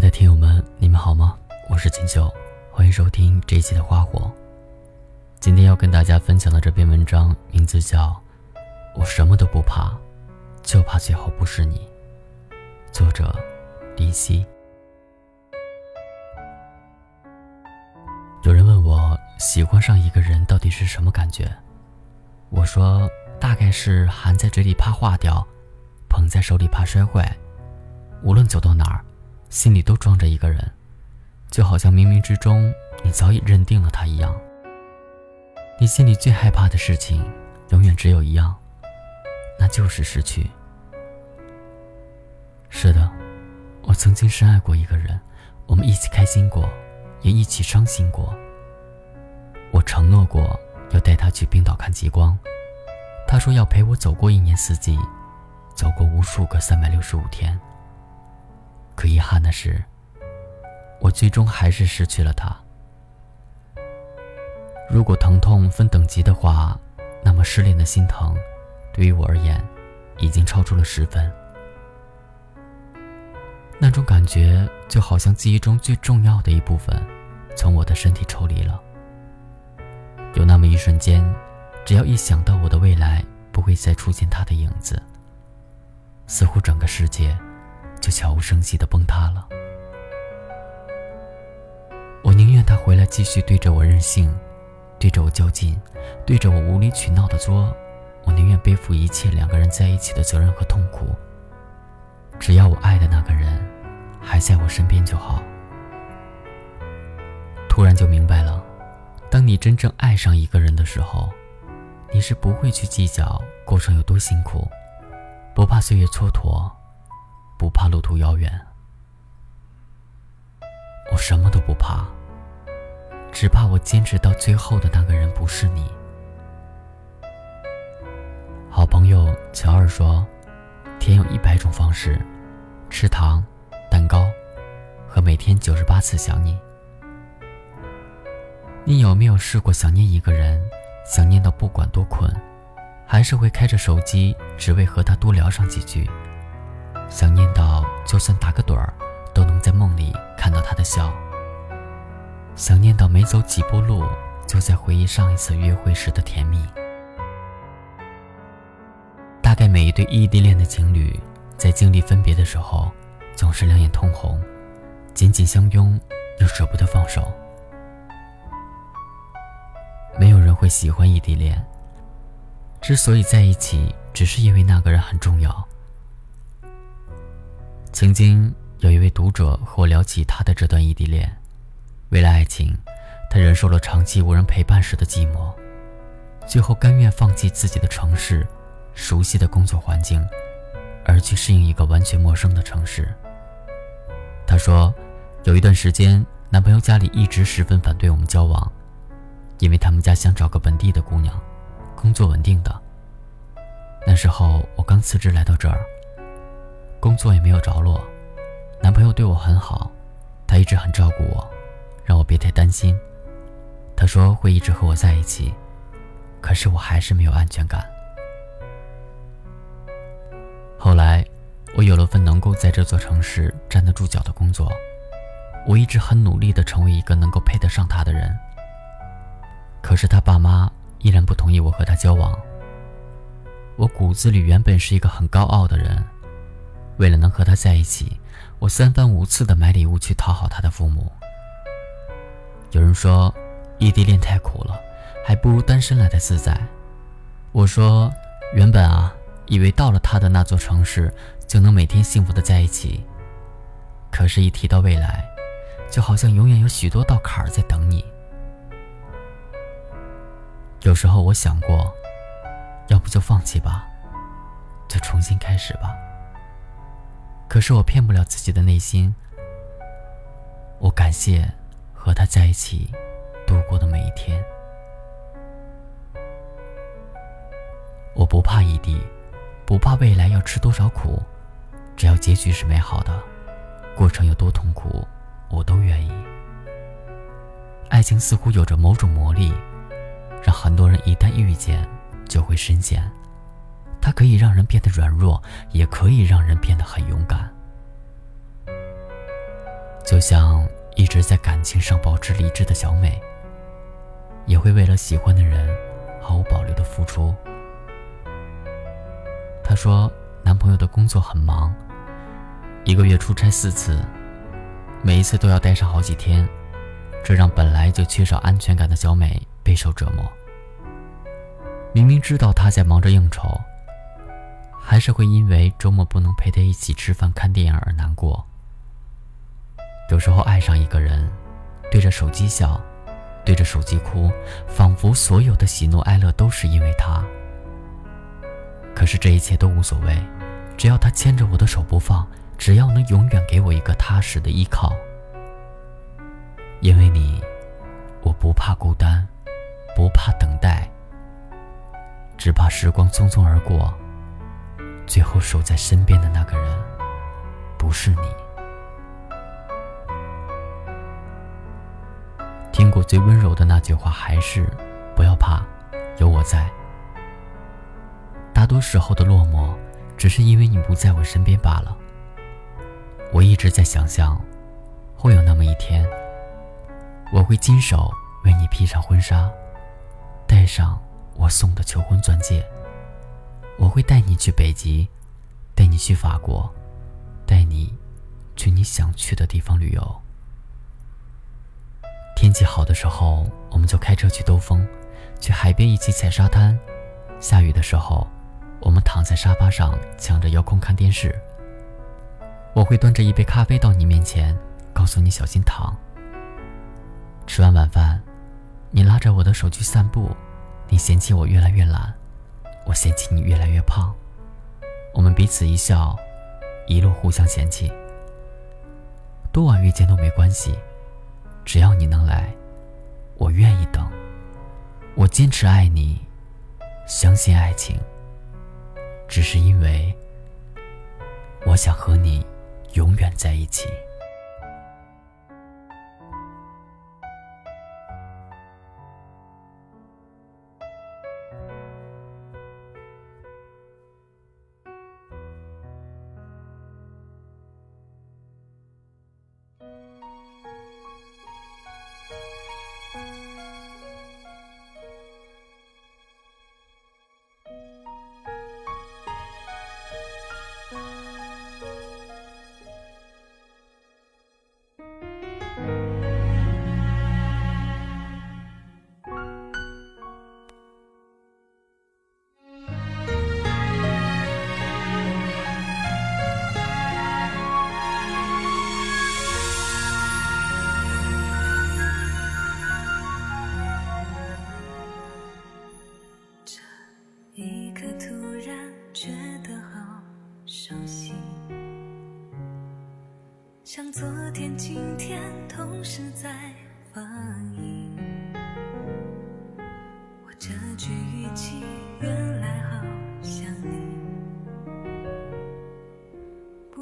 爱的听友们，你们好吗？我是锦绣，欢迎收听这一期的花火。今天要跟大家分享的这篇文章名字叫《我什么都不怕，就怕最后不是你》，作者林夕。有人问我喜欢上一个人到底是什么感觉，我说大概是含在嘴里怕化掉，捧在手里怕摔坏，无论走到哪儿，心里都装着一个人，就好像冥冥之中你早已认定了他一样。你心里最害怕的事情，永远只有一样，那就是失去。是的，我曾经深爱过一个人，我们一起开心过，也一起伤心过。我承诺过要带他去冰岛看极光，他说要陪我走过一年四季，走过无数个三百六十五天。可遗憾的是，我最终还是失去了他。如果疼痛分等级的话，那么失恋的心疼，对于我而言，已经超出了十分。那种感觉就好像记忆中最重要的一部分，从我的身体抽离了。有那么一瞬间，只要一想到我的未来不会再出现他的影子，似乎整个世界就悄无声息的崩塌了。我宁愿他回来继续对着我任性。对着我较劲，对着我无理取闹的作，我宁愿背负一切两个人在一起的责任和痛苦。只要我爱的那个人还在我身边就好。突然就明白了，当你真正爱上一个人的时候，你是不会去计较过程有多辛苦，不怕岁月蹉跎，不怕路途遥远。我什么都不怕。只怕我坚持到最后的那个人不是你。好朋友乔尔说：“甜有一百种方式，吃糖、蛋糕，和每天九十八次想你。你有没有试过想念一个人，想念到不管多困，还是会开着手机，只为和他多聊上几句？想念到就算打个盹儿，都能在梦里看到他的笑。”想念到没走几步路，就在回忆上一次约会时的甜蜜。大概每一对异地恋的情侣，在经历分别的时候，总是两眼通红，紧紧相拥，又舍不得放手。没有人会喜欢异地恋。之所以在一起，只是因为那个人很重要。曾经有一位读者和我聊起他的这段异地恋。为了爱情，他忍受了长期无人陪伴时的寂寞，最后甘愿放弃自己的城市、熟悉的工作环境，而去适应一个完全陌生的城市。他说，有一段时间，男朋友家里一直十分反对我们交往，因为他们家想找个本地的姑娘，工作稳定的。那时候我刚辞职来到这儿，工作也没有着落，男朋友对我很好，他一直很照顾我。让我别太担心，他说会一直和我在一起，可是我还是没有安全感。后来，我有了份能够在这座城市站得住脚的工作，我一直很努力的成为一个能够配得上他的人。可是他爸妈依然不同意我和他交往。我骨子里原本是一个很高傲的人，为了能和他在一起，我三番五次地买礼物去讨好他的父母。有人说，异地恋太苦了，还不如单身来的自在。我说，原本啊，以为到了他的那座城市，就能每天幸福的在一起。可是，一提到未来，就好像永远有许多道坎儿在等你。有时候我想过，要不就放弃吧，就重新开始吧。可是我骗不了自己的内心。我感谢。和他在一起度过的每一天，我不怕异地，不怕未来要吃多少苦，只要结局是美好的，过程有多痛苦，我都愿意。爱情似乎有着某种魔力，让很多人一旦遇见就会深陷。它可以让人变得软弱，也可以让人变得很勇敢。就像一直在感情上保持理智的小美，也会为了喜欢的人毫无保留的付出。她说，男朋友的工作很忙，一个月出差四次，每一次都要待上好几天，这让本来就缺少安全感的小美备受折磨。明明知道他在忙着应酬，还是会因为周末不能陪他一起吃饭、看电影而难过。有时候爱上一个人，对着手机笑，对着手机哭，仿佛所有的喜怒哀乐都是因为他。可是这一切都无所谓，只要他牵着我的手不放，只要能永远给我一个踏实的依靠。因为你，我不怕孤单，不怕等待。只怕时光匆匆而过，最后守在身边的那个人，不是你。听过最温柔的那句话，还是不要怕，有我在。大多时候的落寞，只是因为你不在我身边罢了。我一直在想象，会有那么一天，我会亲手为你披上婚纱，戴上。我送的求婚钻戒，我会带你去北极，带你去法国，带你去你想去的地方旅游。天气好的时候，我们就开车去兜风，去海边一起踩沙滩；下雨的时候，我们躺在沙发上抢着遥控看电视。我会端着一杯咖啡到你面前，告诉你小心烫。吃完晚饭，你拉着我的手去散步。你嫌弃我越来越懒，我嫌弃你越来越胖，我们彼此一笑，一路互相嫌弃。多晚遇见都没关系，只要你能来，我愿意等。我坚持爱你，相信爱情，只是因为我想和你永远在一起。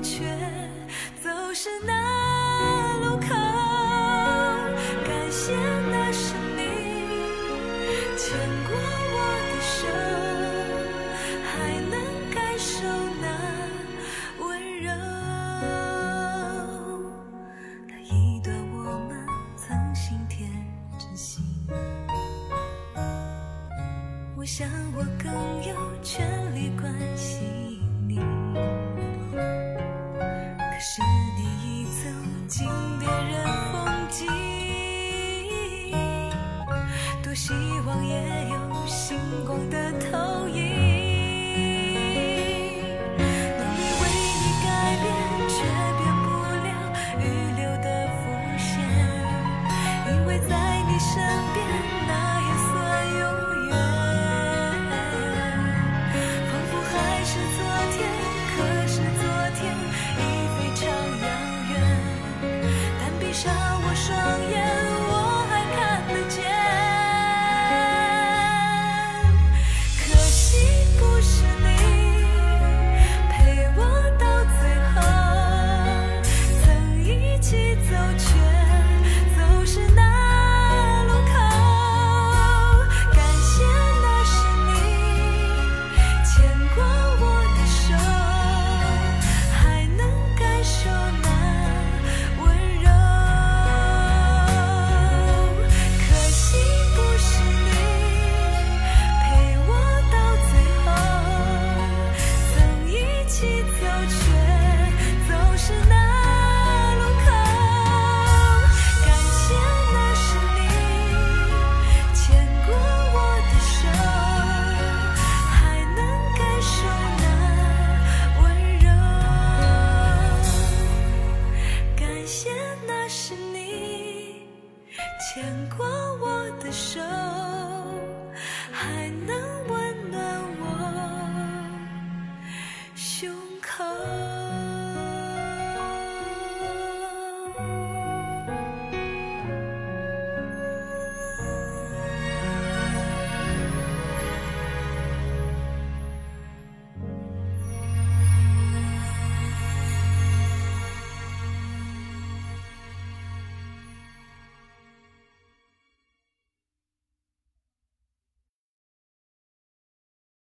却走失那路口。感谢那是你牵过我的手，还能感受那温柔。那一段我们曾心天真心，我想我更有权利关心。的头。